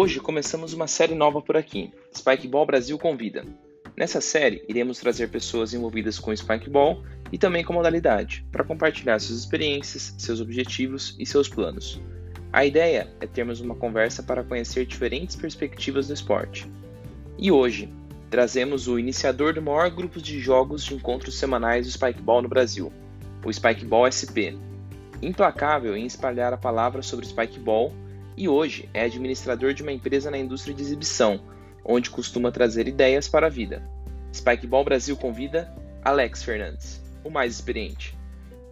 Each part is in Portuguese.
Hoje começamos uma série nova por aqui, Spikeball Brasil Convida. Nessa série, iremos trazer pessoas envolvidas com Spikeball e também com modalidade, para compartilhar suas experiências, seus objetivos e seus planos. A ideia é termos uma conversa para conhecer diferentes perspectivas do esporte. E hoje, trazemos o iniciador do maior grupo de jogos de encontros semanais do Spikeball no Brasil, o Spikeball SP. Implacável em espalhar a palavra sobre Spikeball e hoje é administrador de uma empresa na indústria de exibição, onde costuma trazer ideias para a vida. Spikeball Brasil convida Alex Fernandes, o mais experiente.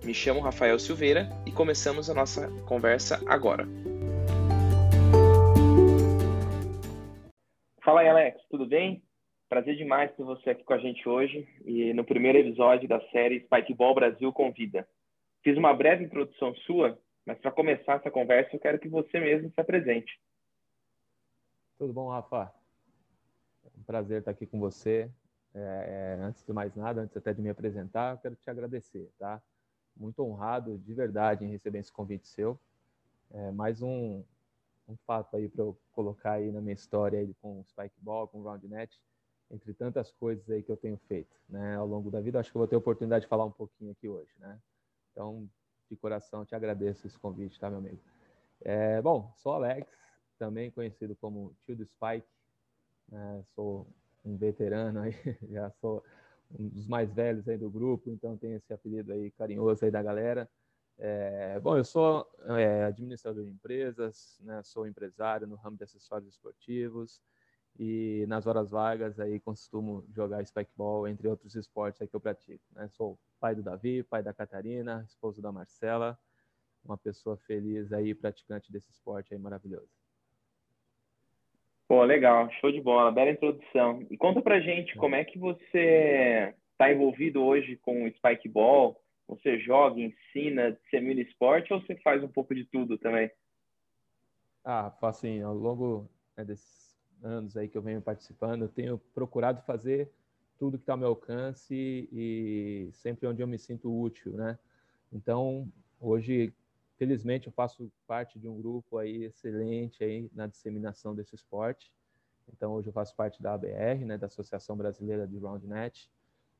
Me chamo Rafael Silveira e começamos a nossa conversa agora. Fala aí, Alex, tudo bem? Prazer demais ter você aqui com a gente hoje e no primeiro episódio da série Spikeball Brasil Convida. Fiz uma breve introdução sua, mas para começar essa conversa, eu quero que você mesmo se apresente. Tudo bom, Rafa? É um prazer estar aqui com você. É, é, antes de mais nada, antes até de me apresentar, eu quero te agradecer, tá? Muito honrado, de verdade, em receber esse convite seu. É, mais um, um fato aí para eu colocar aí na minha história aí com o Spikeball, com o Roundnet, entre tantas coisas aí que eu tenho feito, né? Ao longo da vida, acho que eu vou ter a oportunidade de falar um pouquinho aqui hoje, né? Então, de coração te agradeço esse convite, tá, meu amigo? É, bom, sou Alex, também conhecido como tio do Spike. Né? Sou um veterano aí, já sou um dos mais velhos aí do grupo, então tenho esse apelido aí carinhoso aí da galera. É, bom, eu sou é, administrador de empresas, né? sou empresário no ramo de acessórios esportivos e nas horas vagas aí costumo jogar spikeball, entre outros esportes aí que eu pratico. Né? Sou pai do Davi, pai da Catarina, esposo da Marcela, uma pessoa feliz aí, praticante desse esporte aí maravilhoso. Pô, legal, show de bola, bela introdução. E conta pra gente como é que você está envolvido hoje com o Spikeball? Você joga, ensina, dissemina esporte ou você faz um pouco de tudo também? Ah, assim, ao longo né, desses anos aí que eu venho participando, eu tenho procurado fazer tudo que está ao meu alcance e sempre onde eu me sinto útil, né? Então, hoje, felizmente, eu faço parte de um grupo aí excelente aí na disseminação desse esporte. Então, hoje eu faço parte da ABR, né, da Associação Brasileira de Roundnet.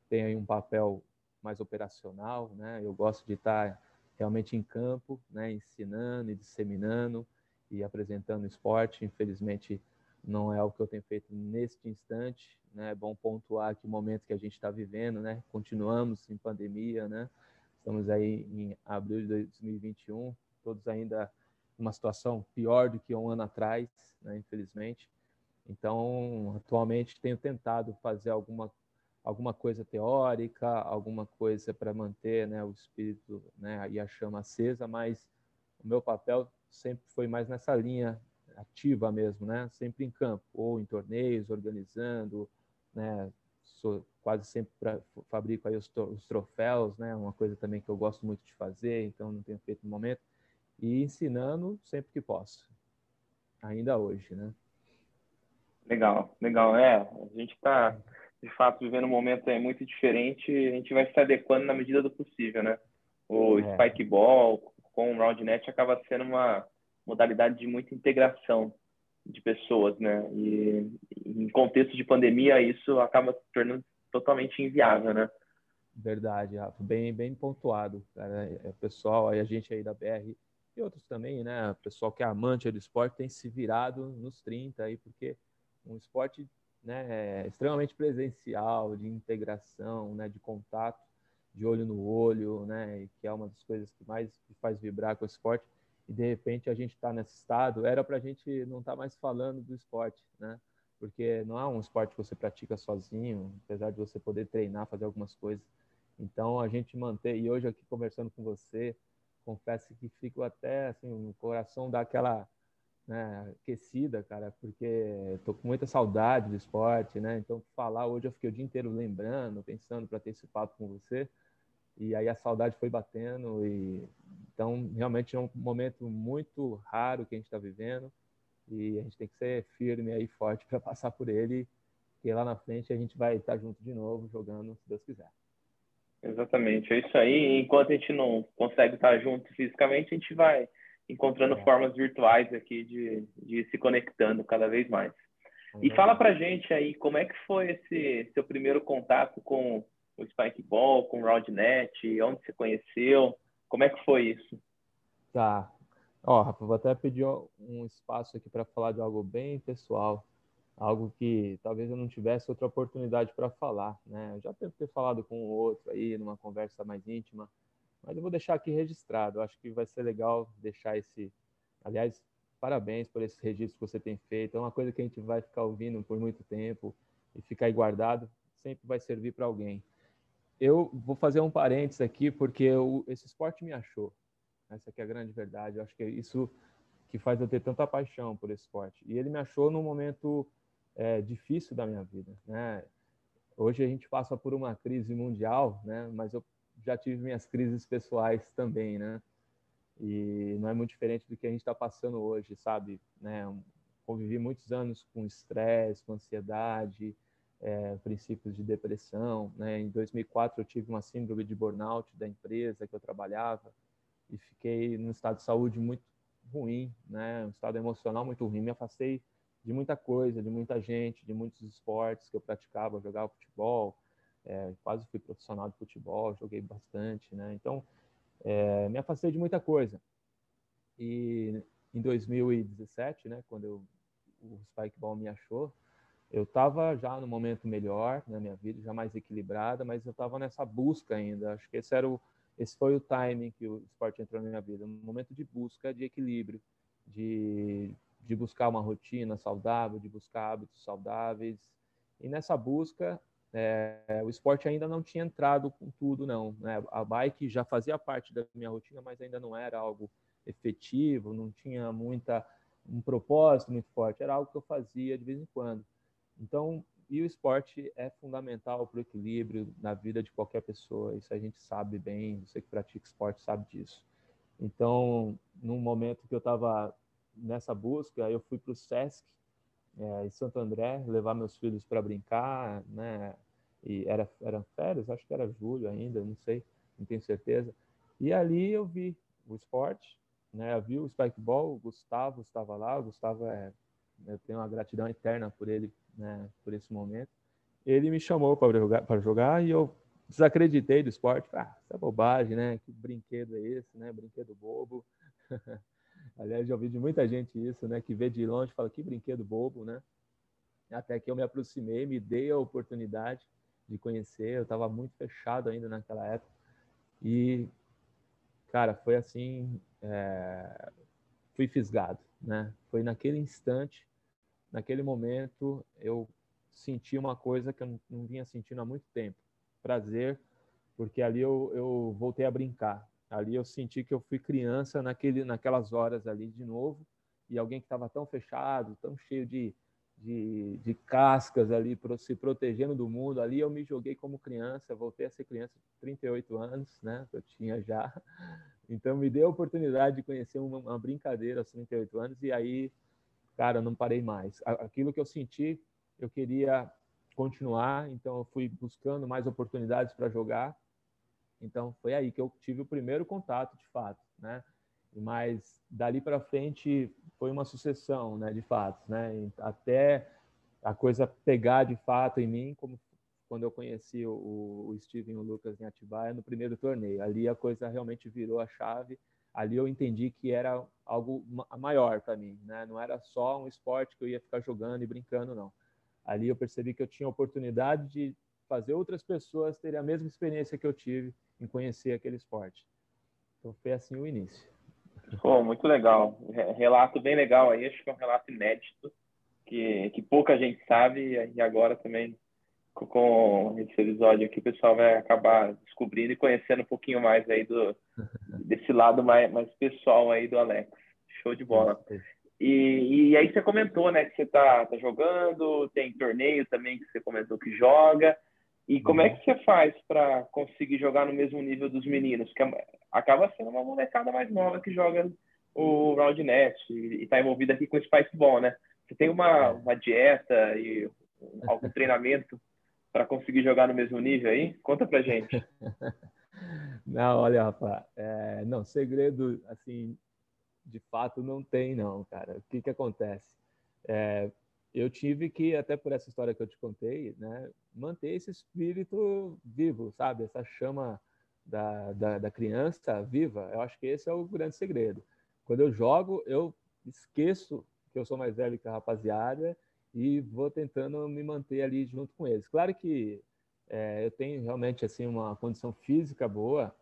Tenho aí um papel mais operacional, né? Eu gosto de estar realmente em campo, né, ensinando e disseminando e apresentando esporte. Infelizmente, não é algo que eu tenho feito neste instante, né? É bom pontuar que o momento que a gente está vivendo, né? Continuamos em pandemia, né? Estamos aí em abril de 2021, todos ainda numa situação pior do que um ano atrás, né? Infelizmente. Então, atualmente tenho tentado fazer alguma alguma coisa teórica, alguma coisa para manter, né, o espírito, né, e a chama acesa, mas o meu papel sempre foi mais nessa linha ativa mesmo, né? Sempre em campo, ou em torneios, organizando, né? Sou quase sempre pra, fabrico aí os, os, troféus, né? Uma coisa também que eu gosto muito de fazer, então não tenho feito no momento. E ensinando sempre que posso, ainda hoje, né? Legal, legal. É, a gente está, de fato, vivendo um momento é, muito diferente a gente vai se adequando na medida do possível, né? O é. Spikeball com o Roundnet acaba sendo uma modalidade de muita integração de pessoas, né? E em contexto de pandemia isso acaba se tornando totalmente inviável, né? Verdade, Rafa, bem bem pontuado, cara. É, pessoal, aí a gente aí da BR e outros também, né? O pessoal que é amante do esporte tem se virado nos 30 aí, porque um esporte né, é extremamente presencial, de integração, né, de contato, de olho no olho, né, que é uma das coisas que mais faz vibrar com o esporte e de repente a gente está nesse estado, era para a gente não estar tá mais falando do esporte, né? Porque não é um esporte que você pratica sozinho, apesar de você poder treinar, fazer algumas coisas. Então a gente mantém, e hoje aqui conversando com você, confesso que fico até assim, o coração dá aquela né, aquecida, cara, porque tô com muita saudade do esporte, né? Então falar hoje eu fiquei o dia inteiro lembrando, pensando para ter esse papo com você. E aí a saudade foi batendo e então realmente é um momento muito raro que a gente está vivendo e a gente tem que ser firme aí forte para passar por ele, porque lá na frente a gente vai estar tá junto de novo jogando, se Deus quiser. Exatamente, é isso aí. Enquanto a gente não consegue estar junto fisicamente, a gente vai encontrando é. formas virtuais aqui de, de se conectando cada vez mais. E fala pra gente aí como é que foi esse seu primeiro contato com o Spike Ball, com o Roundnet, onde você conheceu, como é que foi isso? Tá. Ó, Rafa, vou até pedir um espaço aqui para falar de algo bem pessoal, algo que talvez eu não tivesse outra oportunidade para falar, né? Eu já tenho ter falado com o outro aí numa conversa mais íntima, mas eu vou deixar aqui registrado. Eu acho que vai ser legal deixar esse, aliás, parabéns por esse registro que você tem feito. É uma coisa que a gente vai ficar ouvindo por muito tempo e ficar guardado, sempre vai servir para alguém. Eu vou fazer um parênteses aqui porque eu, esse esporte me achou. Essa aqui é a grande verdade. Eu acho que é isso que faz eu ter tanta paixão por esse esporte. E ele me achou num momento é, difícil da minha vida, né? Hoje a gente passa por uma crise mundial, né? Mas eu já tive minhas crises pessoais também, né? E não é muito diferente do que a gente está passando hoje, sabe? Né? Convivi muitos anos com estresse, com ansiedade, é, princípios de depressão. Né? Em 2004 eu tive uma síndrome de burnout da empresa que eu trabalhava e fiquei num estado de saúde muito ruim, né? Um estado emocional muito ruim. Me afastei de muita coisa, de muita gente, de muitos esportes que eu praticava, jogava futebol, é, quase fui profissional de futebol, joguei bastante, né? Então é, me afastei de muita coisa. E em 2017, né, quando eu, o Spike Ball me achou, eu estava já no momento melhor na minha vida, já mais equilibrada, mas eu estava nessa busca ainda. Acho que esse era o, esse foi o timing que o esporte entrou na minha vida, um momento de busca de equilíbrio, de, de buscar uma rotina saudável, de buscar hábitos saudáveis. E nessa busca, é, o esporte ainda não tinha entrado com tudo, não. Né? A bike já fazia parte da minha rotina, mas ainda não era algo efetivo, não tinha muita um propósito muito forte, era algo que eu fazia de vez em quando. Então, e o esporte é fundamental para o equilíbrio na vida de qualquer pessoa, isso a gente sabe bem, você que pratica esporte sabe disso. Então, num momento que eu estava nessa busca, eu fui para o SESC, é, em Santo André, levar meus filhos para brincar, né? E era, eram férias, acho que era julho ainda, não sei, não tenho certeza. E ali eu vi o esporte, né? Eu vi o spikeball, o Gustavo estava lá, o Gustavo é, eu tenho uma gratidão eterna por ele, né? Por esse momento. Ele me chamou para jogar, jogar e eu desacreditei do esporte. Ah, é bobagem, né? Que brinquedo é esse, né? Brinquedo bobo. Aliás, já ouvi de muita gente isso, né? Que vê de longe fala que brinquedo bobo, né? Até que eu me aproximei, me dei a oportunidade de conhecer. Eu estava muito fechado ainda naquela época. E, cara, foi assim. É... Fui fisgado, né? Foi naquele instante, naquele momento, eu senti uma coisa que eu não vinha sentindo há muito tempo. Prazer, porque ali eu, eu voltei a brincar, Ali eu senti que eu fui criança naquele, naquelas horas ali de novo, e alguém que estava tão fechado, tão cheio de, de, de cascas ali, se protegendo do mundo. Ali eu me joguei como criança, voltei a ser criança, 38 anos, né? Eu tinha já. Então me deu a oportunidade de conhecer uma, uma brincadeira aos 38 anos, e aí, cara, não parei mais. Aquilo que eu senti, eu queria continuar, então eu fui buscando mais oportunidades para jogar então foi aí que eu tive o primeiro contato, de fato, né? Mas dali para frente foi uma sucessão, né, de fatos, né? Até a coisa pegar de fato em mim, como quando eu conheci o, o Steven e o Lucas em Atibaia no primeiro torneio. Ali a coisa realmente virou a chave. Ali eu entendi que era algo maior para mim, né? Não era só um esporte que eu ia ficar jogando e brincando, não. Ali eu percebi que eu tinha a oportunidade de fazer outras pessoas terem a mesma experiência que eu tive em conhecer aquele esporte. Então foi assim o início. Pô, muito legal. Relato bem legal aí, acho que é um relato inédito, que, que pouca gente sabe, e agora também com esse episódio aqui o pessoal vai acabar descobrindo e conhecendo um pouquinho mais aí do lado mais, mais pessoal aí do Alex. Show de bola. E, e aí você comentou, né, que você tá, tá jogando, tem torneio também que você comentou que joga. E como é uhum. que você faz para conseguir jogar no mesmo nível dos meninos? Que é acaba sendo uma molecada mais nova que joga o Roundnet e está envolvida aqui com o Spice Ball, né? Você tem uma, é. uma dieta e algum treinamento para conseguir jogar no mesmo nível aí? Conta pra gente. Não, olha, rapaz, é, não, segredo, assim, de fato não tem, não, cara. O que que acontece? É, eu tive que, até por essa história que eu te contei, né, manter esse espírito vivo, sabe? Essa chama da, da, da, criança viva. Eu acho que esse é o grande segredo. Quando eu jogo, eu esqueço que eu sou mais velho que a rapaziada e vou tentando me manter ali junto com eles. Claro que é, eu tenho realmente assim uma condição física boa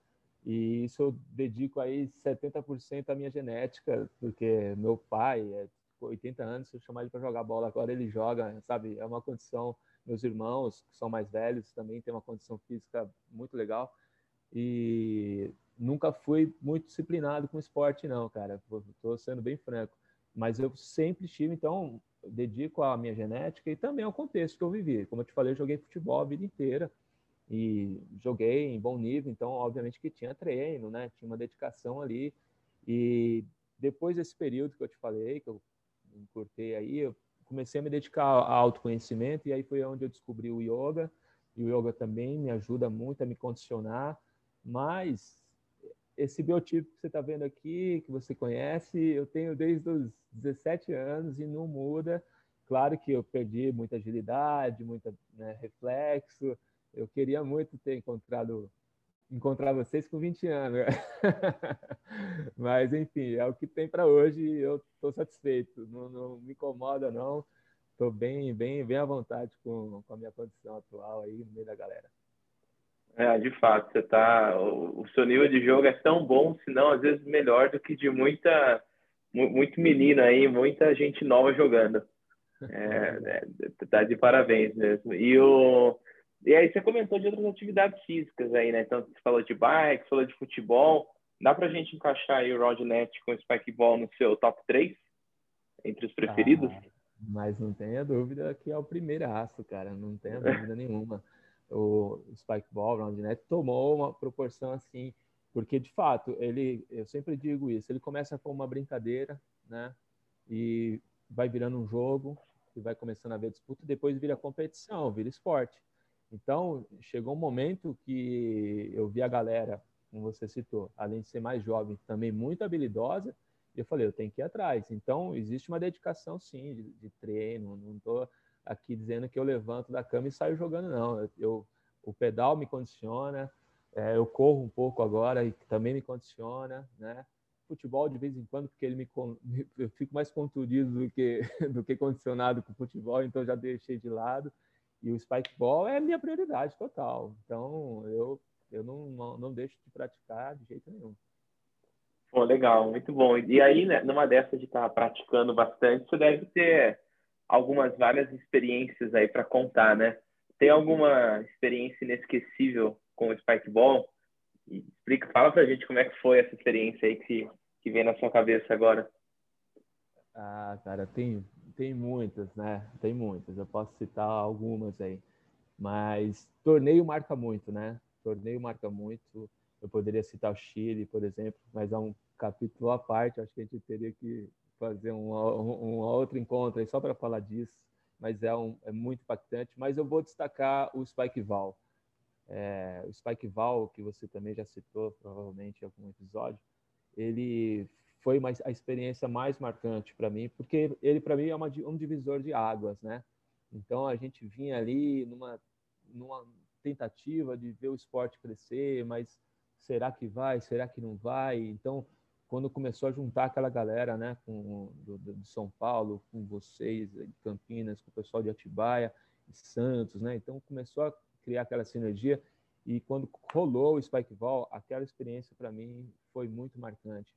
e isso eu dedico aí 70% à minha genética, porque meu pai é 80 anos, se eu chamar ele para jogar bola agora, ele joga, sabe? É uma condição. Meus irmãos, que são mais velhos, também têm uma condição física muito legal. E nunca fui muito disciplinado com esporte, não, cara. Estou sendo bem franco. Mas eu sempre estive, então, dedico à minha genética e também ao contexto que eu vivi. Como eu te falei, eu joguei futebol a vida inteira e joguei em bom nível, então, obviamente que tinha treino, né? Tinha uma dedicação ali. E depois desse período que eu te falei, que eu encurtei aí, eu comecei a me dedicar ao autoconhecimento e aí foi onde eu descobri o yoga. E o yoga também me ajuda muito a me condicionar, mas esse biotipo que você está vendo aqui, que você conhece, eu tenho desde os 17 anos e não muda. Claro que eu perdi muita agilidade, muito né, reflexo. Eu queria muito ter encontrado encontrar vocês com 20 anos. Mas, enfim, é o que tem para hoje e eu estou satisfeito. Não, não, me incomoda, não. Estou bem, bem, bem à vontade com, com a minha condição atual aí no meio da galera. É, de fato, você tá. O, o seu nível de jogo é tão bom, se não às vezes melhor do que de muita, muito menino aí, muita gente nova jogando. É, é, tá de parabéns mesmo. E o e aí você comentou de outras atividades físicas aí, né? Então você falou de bike, falou de futebol. Dá pra gente encaixar aí o Rodnet com o Spikeball no seu top 3? Entre os preferidos? Ah, mas não tenha dúvida que é o primeiro aço, cara. Não tenha dúvida nenhuma. O Spikeball, o Rodnet tomou uma proporção assim, porque de fato, ele, eu sempre digo isso, ele começa com uma brincadeira, né? E vai virando um jogo, e vai começando a ver disputa, depois vira competição, vira esporte. Então, chegou um momento que eu vi a galera, como você citou, além de ser mais jovem, também muito habilidosa, e eu falei, eu tenho que ir atrás. Então, existe uma dedicação, sim, de, de treino. Não estou aqui dizendo que eu levanto da cama e saio jogando, não. Eu o pedal me condiciona, é, eu corro um pouco agora e também me condiciona, né? Futebol de vez em quando, porque ele me eu fico mais contundido do que do que condicionado com futebol, então já deixei de lado. E o spikeball é minha prioridade total. Então, eu, eu não, não, não deixo de praticar de jeito nenhum. Pô, legal, muito bom. E aí, né, numa dessas de estar tá praticando bastante, você deve ter algumas várias experiências aí para contar, né? Tem alguma experiência inesquecível com o spikeball? Explica, fala pra gente como é que foi essa experiência aí que, que vem na sua cabeça agora. Ah, cara, tem tem muitas, né? Tem muitas. Eu posso citar algumas aí. Mas torneio marca muito, né? Torneio marca muito. Eu poderia citar o Chile, por exemplo, mas é um capítulo à parte. Acho que a gente teria que fazer um, um, um outro encontro aí só para falar disso. Mas é, um, é muito impactante. Mas eu vou destacar o Spike Val. É, o Spike Val, que você também já citou, provavelmente em algum episódio, ele foi uma, a experiência mais marcante para mim, porque ele para mim é uma, um divisor de águas, né? Então a gente vinha ali numa, numa tentativa de ver o esporte crescer, mas será que vai? Será que não vai? Então quando começou a juntar aquela galera, né, com do, do, de São Paulo, com vocês, de Campinas, com o pessoal de Atibaia, de Santos, né? Então começou a criar aquela sinergia e quando rolou o Spike Ball, aquela experiência para mim foi muito marcante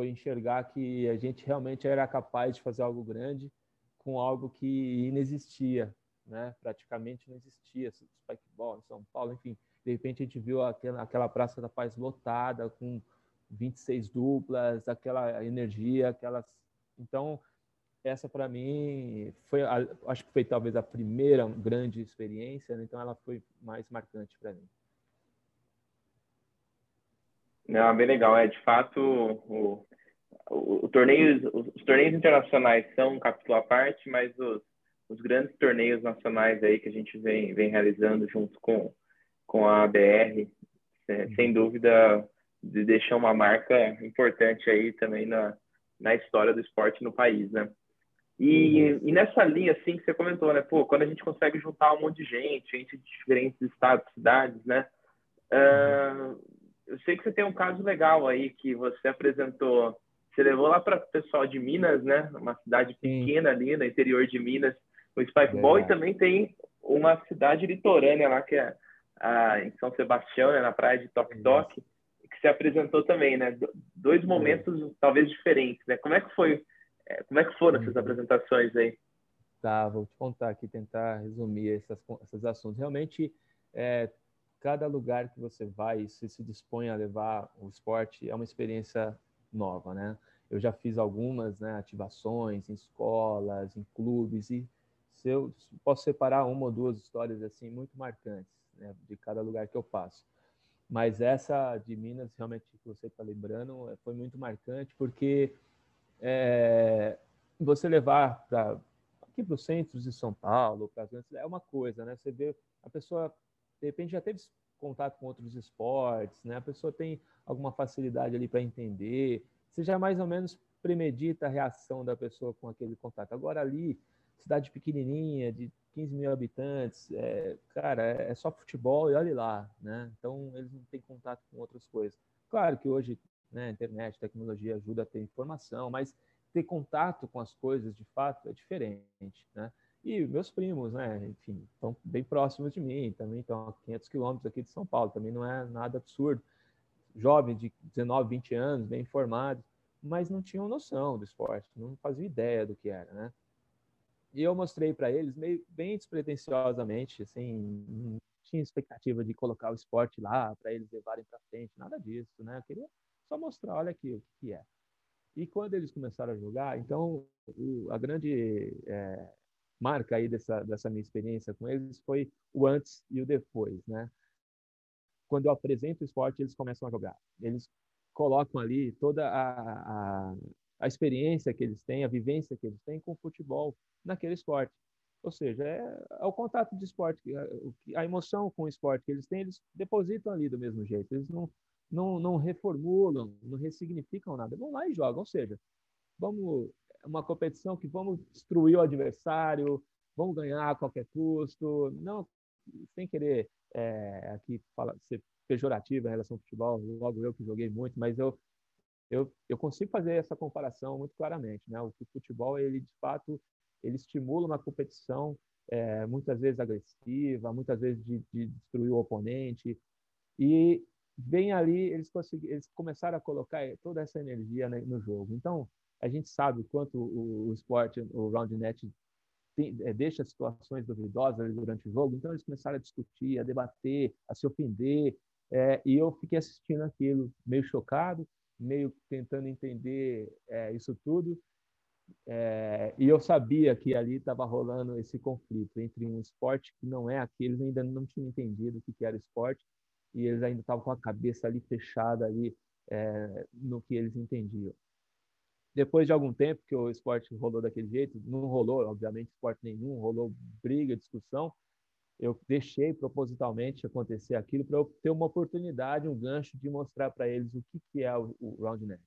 foi enxergar que a gente realmente era capaz de fazer algo grande com algo que inexistia, né? Praticamente não existia, spikeball em São Paulo, enfim. De repente a gente viu aquela, aquela Praça da Paz lotada com 26 duplas, aquela energia, aquelas. Então, essa para mim foi, acho que foi talvez a primeira grande experiência, né? então ela foi mais marcante para mim. Não, bem legal. É de fato o, o, o torneio, os, os, torneios internacionais são um capítulo à parte, mas os, os grandes torneios nacionais aí que a gente vem, vem realizando junto com, com a ABR, é, sem dúvida, de deixar uma marca importante aí também na, na história do esporte no país, né? E, uhum. e, nessa linha, assim, que você comentou, né? Pô, quando a gente consegue juntar um monte de gente, gente de diferentes estados, cidades, né? Uh, eu sei que você tem um caso legal aí que você apresentou. Você levou lá para o pessoal de Minas, né? Uma cidade pequena Sim. ali no interior de Minas, o Spikeball, e também tem uma cidade litorânea lá, que é a, em São Sebastião, né? na praia de Tok Tok, que se apresentou também, né? Dois momentos é. talvez diferentes, né? Como é que foi é, como é que foram essas uhum. apresentações aí? Tá, vou te contar aqui, tentar resumir essas, esses assuntos. Realmente, é, cada lugar que você vai, se se dispõe a levar o esporte, é uma experiência nova, né? Eu já fiz algumas né, ativações em escolas, em clubes, e se eu posso separar uma ou duas histórias assim muito marcantes né, de cada lugar que eu passo. Mas essa de Minas, realmente, que você está lembrando, foi muito marcante, porque é, você levar para aqui para os centros de São Paulo, para é uma coisa, né? Você vê a pessoa de repente já teve contato com outros esportes, né? A pessoa tem alguma facilidade ali para entender. Você já mais ou menos premedita a reação da pessoa com aquele contato. Agora ali, cidade pequenininha, de 15 mil habitantes, é, cara, é, é só futebol e olhe lá, né? Então eles não têm contato com outras coisas. Claro que hoje né? Internet, tecnologia ajuda a ter informação, mas ter contato com as coisas de fato é diferente, né? E meus primos, né? Enfim, estão bem próximos de mim, também estão a 500 quilômetros aqui de São Paulo, também não é nada absurdo. Jovens de 19, 20 anos, bem informados, mas não tinham noção do esporte, não faziam ideia do que era, né? E eu mostrei para eles meio bem despretensiosamente, assim, não tinha expectativa de colocar o esporte lá para eles levarem para frente, nada disso, né? Eu queria só mostrar, olha aqui o que é. E quando eles começaram a jogar, então o, a grande é, marca aí dessa, dessa minha experiência com eles foi o antes e o depois, né? Quando eu apresento o esporte, eles começam a jogar. Eles colocam ali toda a, a, a experiência que eles têm, a vivência que eles têm com o futebol naquele esporte. Ou seja, é, é o contato de esporte, a, a emoção com o esporte que eles têm, eles depositam ali do mesmo jeito. Eles não, não, não reformulam, não ressignificam nada. Vão lá e jogam. Ou seja, vamos uma competição que vamos destruir o adversário, vamos ganhar a qualquer custo. Não, sem querer é, aqui falar, ser pejorativo em relação ao futebol, logo eu que joguei muito, mas eu, eu, eu consigo fazer essa comparação muito claramente. Né? O futebol, ele de fato, ele estimula uma competição é, muitas vezes agressiva, muitas vezes de, de destruir o oponente, e bem ali eles, eles começaram a colocar toda essa energia né, no jogo. Então, a gente sabe o quanto o, o esporte, o roundnet, tem, é, deixa situações duvidosas durante o jogo. Então, eles começaram a discutir, a debater, a se ofender. É, e eu fiquei assistindo aquilo meio chocado, meio tentando entender é, isso tudo. É, e eu sabia que ali estava rolando esse conflito entre um esporte que não é aquele, ainda não tinham entendido o que era esporte, e eles ainda estavam com a cabeça ali fechada ali é, no que eles entendiam. Depois de algum tempo que o esporte rolou daquele jeito, não rolou, obviamente, esporte nenhum, rolou briga, discussão, eu deixei propositalmente acontecer aquilo para eu ter uma oportunidade, um gancho de mostrar para eles o que, que é o, o RoundNet.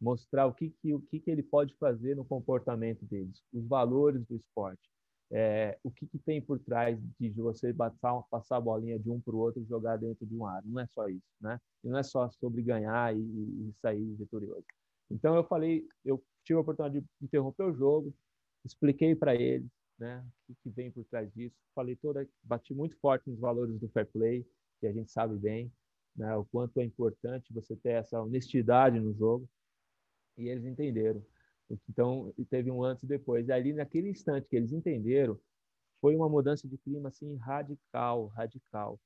Mostrar o, que, que, o que, que ele pode fazer no comportamento deles, os valores do esporte é, o que, que, tem por trás de você passar, passar a bolinha de um para o outro e jogar dentro de um ar. Não é só isso, né? E não é só sobre ganhar e, e, sair vitorioso. Então eu falei, eu tive a oportunidade de interromper o jogo, expliquei para eles, né, o que, que, vem por trás disso. Falei toda, bati muito forte nos valores do fair play, que a gente sabe bem, né, o quanto é importante você ter essa honestidade no jogo. E eles entenderam. Então, teve um antes e depois. E ali, naquele instante que eles entenderam, foi uma mudança de clima assim radical, radical.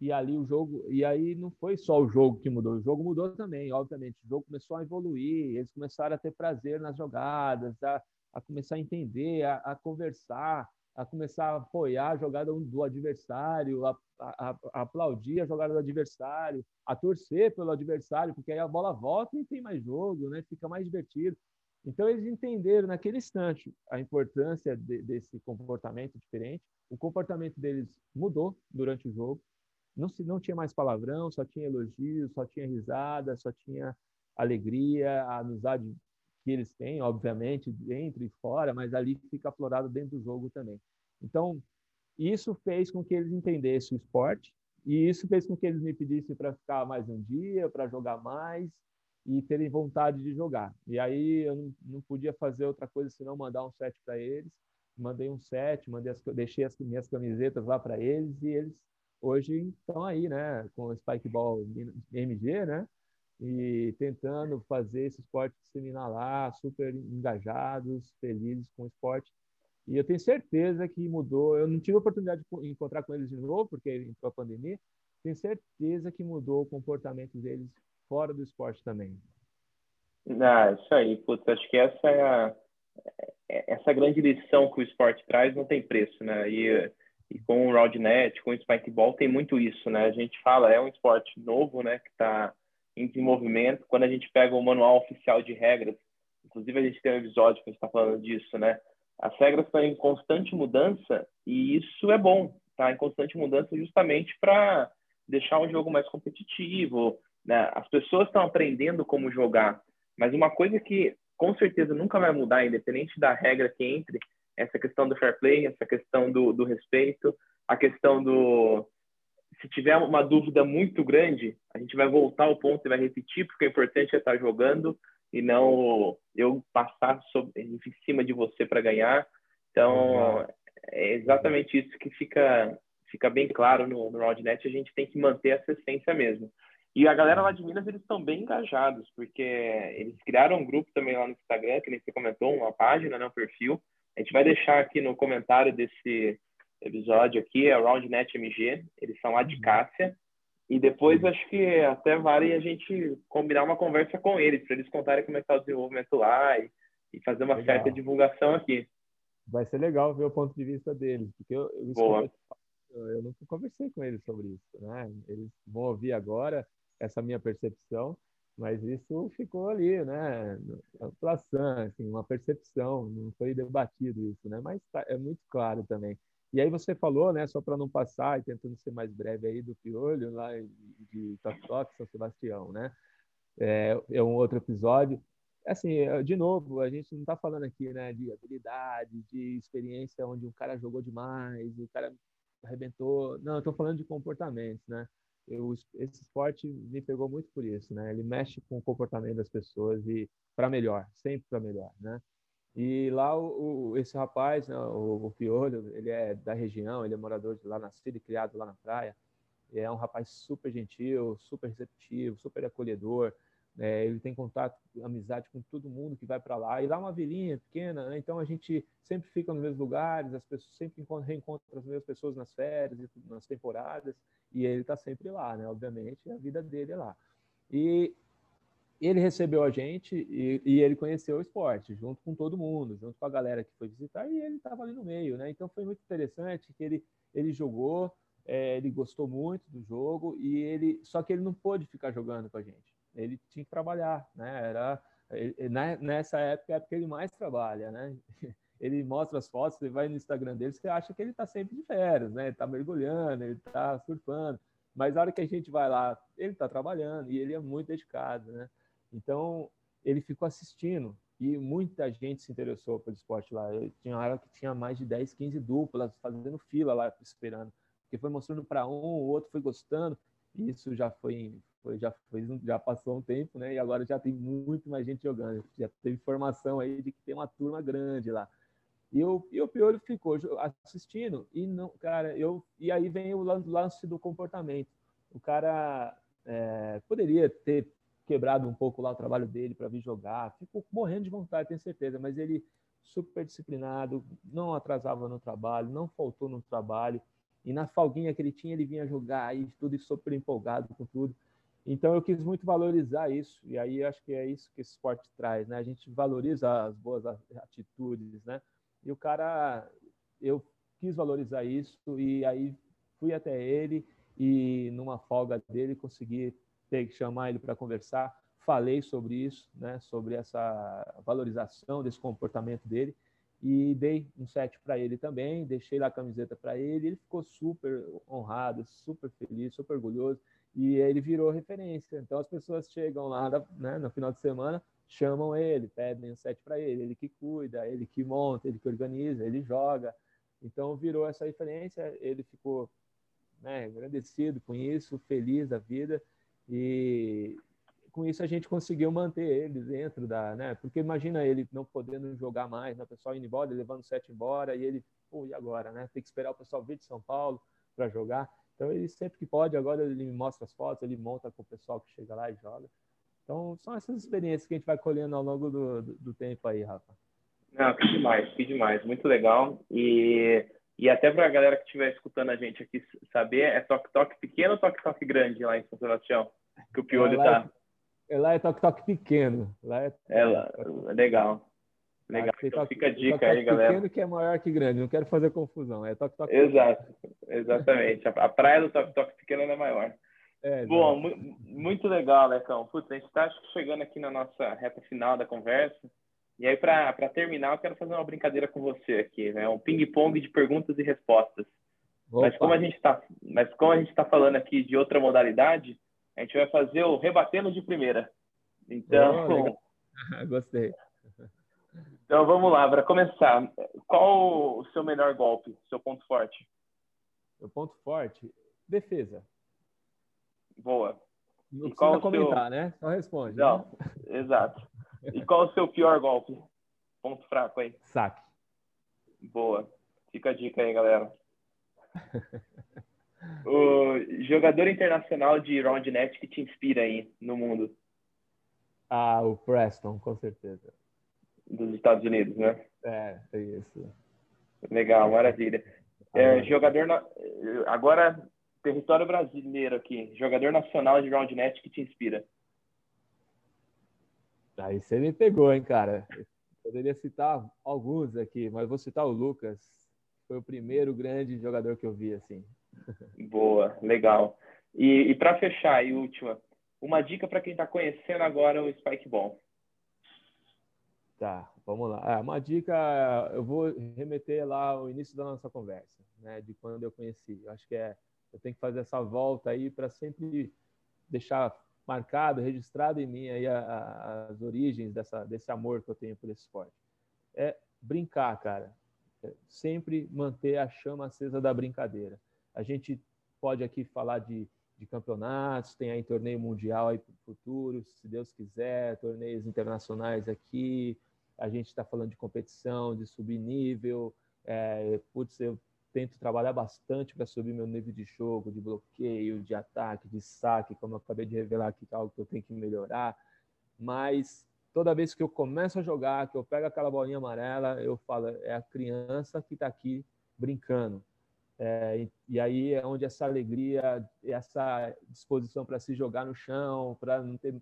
E ali o jogo, e aí não foi só o jogo que mudou, o jogo mudou também, obviamente. O jogo começou a evoluir, eles começaram a ter prazer nas jogadas, a, a começar a entender, a, a conversar, a começar a apoiar a jogada do adversário, a, a, a, aplaudir a jogada do adversário, a torcer pelo adversário, porque aí a bola volta e tem mais jogo, né? Fica mais divertido. Então, eles entenderam naquele instante a importância de, desse comportamento diferente. O comportamento deles mudou durante o jogo. Não, se, não tinha mais palavrão, só tinha elogios, só tinha risada, só tinha alegria, a amizade que eles têm, obviamente, dentro e fora, mas ali fica aflorado dentro do jogo também. Então, isso fez com que eles entendessem o esporte e isso fez com que eles me pedissem para ficar mais um dia, para jogar mais e terem vontade de jogar. E aí eu não, não podia fazer outra coisa senão mandar um set para eles. Mandei um set, mandei as, deixei as minhas camisetas lá para eles e eles hoje estão aí, né, com o Spikeball MG, né? E tentando fazer esse esporte disseminar lá, super engajados, felizes com o esporte. E eu tenho certeza que mudou. Eu não tive a oportunidade de encontrar com eles de novo, porque entrou a pandemia. Tenho certeza que mudou o comportamento deles fora do esporte também. Ah, isso aí. Putz, acho que essa é a, é, essa grande lição que o esporte traz não tem preço, né? E, e com o Roundnet, com o Spikeball, tem muito isso, né? A gente fala, é um esporte novo, né? Que está em desenvolvimento. Quando a gente pega o manual oficial de regras, inclusive a gente tem um episódio que a gente está falando disso, né? As regras estão em constante mudança e isso é bom, tá? Em constante mudança justamente para deixar um jogo mais competitivo, né? As pessoas estão aprendendo como jogar, mas uma coisa que com certeza nunca vai mudar, independente da regra que entre, essa questão do fair play, essa questão do, do respeito, a questão do se tiver uma dúvida muito grande, a gente vai voltar ao ponto e vai repetir, porque o importante é estar jogando e não eu passar sobre, em cima de você para ganhar. Então, é exatamente isso que fica, fica bem claro no, no RoundNet. A gente tem que manter essa essência mesmo. E a galera lá de Minas, eles estão bem engajados, porque eles criaram um grupo também lá no Instagram, que nem você comentou, uma página, né, um perfil. A gente vai deixar aqui no comentário desse episódio aqui, é o RoundNet MG. Eles são lá de uhum. Cássia. E depois acho que até vale a gente combinar uma conversa com eles, para eles contarem como é está o desenvolvimento lá e, e fazer uma legal. certa divulgação aqui. Vai ser legal ver o ponto de vista deles, porque eu, eu, eu nunca conversei com eles sobre isso, né? Eles vão ouvir agora essa minha percepção, mas isso ficou ali, né? Amplação, assim, uma percepção, não foi debatido isso, né? Mas tá, é muito claro também. E aí você falou, né, só para não passar e tentando ser mais breve aí do Piolho, lá de Toque São Sebastião, né? É, é, um outro episódio. Assim, é, de novo, a gente não está falando aqui, né, de habilidade, de experiência onde um cara jogou demais, o cara arrebentou. Não, eu estou falando de comportamentos, né? Eu, esse esporte me pegou muito por isso, né? Ele mexe com o comportamento das pessoas e para melhor, sempre para melhor, né? E lá o, o, esse rapaz, né, o, o Piolho, ele é da região, ele é morador de lá, nascido e criado lá na praia. É um rapaz super gentil, super receptivo, super acolhedor. É, ele tem contato, amizade com todo mundo que vai para lá. E lá é uma vilinha pequena, né? então a gente sempre fica nos mesmos lugares, as pessoas sempre reencontram as mesmas pessoas nas férias, nas temporadas, e ele está sempre lá, né? Obviamente, a vida dele é lá. E ele recebeu a gente e, e, ele conheceu o esporte, junto com todo mundo, junto com a galera que foi visitar, e ele estava ali no meio, né? Então foi muito interessante que ele, ele jogou, é, ele gostou muito do jogo, e ele só que ele não pôde ficar jogando com a gente. Ele tinha que trabalhar, né? Era ele, nessa época é a época que ele mais trabalha, né? Ele mostra as fotos, você vai no Instagram dele, você acha que ele está sempre de férias, né? Ele está mergulhando, ele está surfando. Mas a hora que a gente vai lá, ele está trabalhando e ele é muito dedicado, né? Então, ele ficou assistindo e muita gente se interessou pelo esporte lá. Eu tinha uma hora que tinha mais de 10, 15 duplas fazendo fila lá esperando, porque foi mostrando para um, o outro foi gostando. E isso já foi, foi, já foi, já passou um tempo, né? E agora já tem muito mais gente jogando. Já teve informação aí de que tem uma turma grande lá. E o, e o Piolho ficou assistindo e não, cara, eu e aí vem o lance do comportamento. O cara é, poderia ter quebrado um pouco lá o trabalho dele para vir jogar. Ficou morrendo de vontade, tenho certeza, mas ele super disciplinado, não atrasava no trabalho, não faltou no trabalho. E na folguinha que ele tinha, ele vinha jogar e tudo super empolgado com tudo. Então eu quis muito valorizar isso, e aí acho que é isso que esse esporte traz, né? A gente valoriza as boas atitudes, né? E o cara, eu quis valorizar isso, e aí fui até ele e numa folga dele consegui ter que chamar ele para conversar. Falei sobre isso, né, sobre essa valorização desse comportamento dele e dei um set para ele também, deixei lá a camiseta para ele, ele ficou super honrado, super feliz, super orgulhoso e ele virou referência. Então as pessoas chegam lá né, no final de semana, chamam ele, pedem um set para ele, ele que cuida, ele que monta, ele que organiza, ele joga. Então virou essa referência, ele ficou né, agradecido com isso, feliz da vida e com isso a gente conseguiu manter ele dentro da, né? Porque imagina ele não podendo jogar mais, né? o pessoal indo embora, levando o set embora e ele, pô, e agora, né? Tem que esperar o pessoal vir de São Paulo para jogar. Então ele sempre que pode, agora ele me mostra as fotos, ele monta com o pessoal que chega lá e joga. Então são essas experiências que a gente vai colhendo ao longo do, do, do tempo aí, Rafa. Não, que demais, que demais, muito legal. E, e até para a galera que estiver escutando a gente aqui saber, é toque-toque pequeno ou toque-toque grande lá em São Sebastião? Que o Piolho está é, lá é toque-toque pequeno. Lá é, é lá, legal. Legal. Então fica a dica aí, galera. Pequeno que é maior que grande, não quero fazer confusão. É toque-toque Exato, exatamente. A praia do toque-toque pequeno é maior. É, Bom, muito legal, Lecão. Putz, a gente está chegando aqui na nossa reta final da conversa. E aí, para terminar, eu quero fazer uma brincadeira com você aqui, né? Um ping-pong de perguntas e respostas. Opa. Mas como a gente está, mas como a gente está falando aqui de outra modalidade, a gente vai fazer o rebatendo de primeira. Então, oh, gostei. Então vamos lá, para começar, qual o seu melhor golpe, seu ponto forte? Meu ponto forte, defesa. Boa. Não e qual comentar, seu... né? Só responde. Não, né? exato. E qual o seu pior golpe? Ponto fraco aí. Saque. Boa. Fica a dica aí, galera. o jogador internacional de round net que te inspira aí no mundo? Ah, o Preston, com certeza. Dos Estados Unidos, né? É, é isso. Legal, maravilha. É, jogador na... agora território brasileiro aqui, jogador nacional de round net que te inspira. Aí você me pegou, hein, cara. poderia citar alguns aqui, mas vou citar o Lucas. Foi o primeiro grande jogador que eu vi, assim. Boa, legal. E, e para fechar, e última, uma dica para quem está conhecendo agora o Spike Ball. Tá, vamos lá. Ah, uma dica, eu vou remeter lá ao início da nossa conversa, né, de quando eu conheci. Eu acho que é, eu tenho que fazer essa volta aí para sempre deixar marcado, registrado em mim aí a, a, as origens dessa, desse amor que eu tenho por esse esporte. É brincar, cara. É sempre manter a chama acesa da brincadeira. A gente pode aqui falar de, de campeonatos, tem aí torneio mundial aí para futuro, se Deus quiser, torneios internacionais aqui. A gente está falando de competição, de subir nível. É, putz, eu tento trabalhar bastante para subir meu nível de jogo, de bloqueio, de ataque, de saque, como eu acabei de revelar aqui, que é algo que eu tenho que melhorar. Mas toda vez que eu começo a jogar, que eu pego aquela bolinha amarela, eu falo, é a criança que está aqui brincando. É, e aí é onde essa alegria, essa disposição para se jogar no chão, para não ter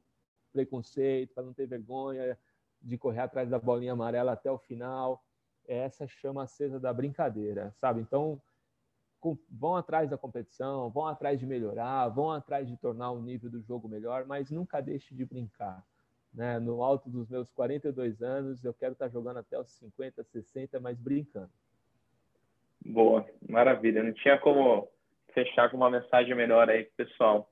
preconceito, para não ter vergonha de correr atrás da bolinha amarela até o final, é essa chama acesa da brincadeira, sabe? Então, com, vão atrás da competição, vão atrás de melhorar, vão atrás de tornar o nível do jogo melhor, mas nunca deixe de brincar. Né? No alto dos meus 42 anos, eu quero estar jogando até os 50, 60, mas brincando. Boa, maravilha. Não tinha como fechar com uma mensagem melhor aí pessoal.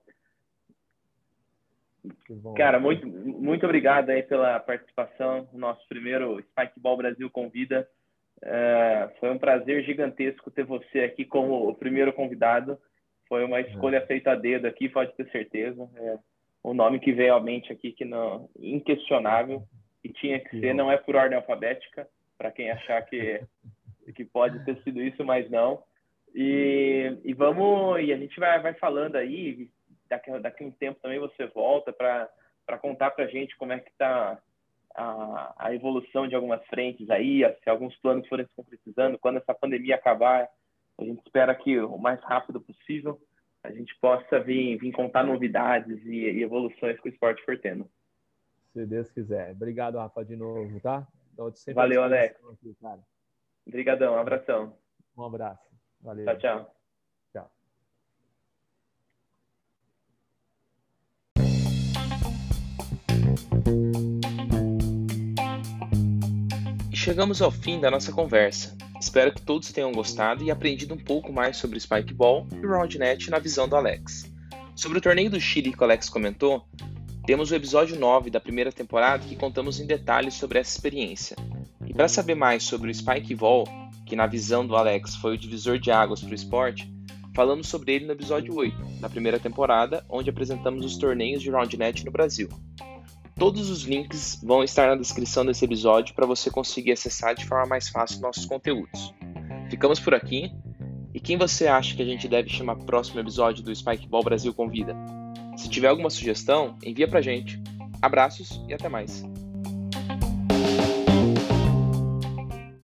Cara, muito, muito obrigado aí pela participação. Nosso primeiro Spikeball Brasil convida. É, foi um prazer gigantesco ter você aqui como o primeiro convidado. Foi uma escolha é. feita a dedo aqui, pode ter certeza. É, o nome que veio à mente aqui, que não, inquestionável, e tinha que ser, não é por ordem alfabética, para quem achar que que pode ter sido isso, mas não. E, e vamos, e a gente vai, vai falando aí, daqui, daqui a um tempo também você volta para contar para a gente como é que está a, a evolução de algumas frentes aí, se alguns planos forem se concretizando, quando essa pandemia acabar, a gente espera que o mais rápido possível a gente possa vir, vir contar novidades e, e evoluções que o esporte for tendo. Se Deus quiser. Obrigado, Rafa, de novo, tá? Valeu, Alex. Aqui, cara. Obrigadão, um abração. Um abraço. Valeu. Tchau, tchau. Tchau. E chegamos ao fim da nossa conversa. Espero que todos tenham gostado e aprendido um pouco mais sobre Spikeball e Roundnet na visão do Alex. Sobre o torneio do Chile que o Alex comentou, Temos o episódio 9 da primeira temporada que contamos em detalhes sobre essa experiência. E para saber mais sobre o Spike Vol, que na visão do Alex foi o divisor de águas para o esporte, falamos sobre ele no episódio 8 da primeira temporada, onde apresentamos os torneios de Roundnet no Brasil. Todos os links vão estar na descrição desse episódio para você conseguir acessar de forma mais fácil nossos conteúdos. Ficamos por aqui. E quem você acha que a gente deve chamar próximo episódio do Spike Ball Brasil Convida? Se tiver alguma sugestão, envia pra gente. Abraços e até mais.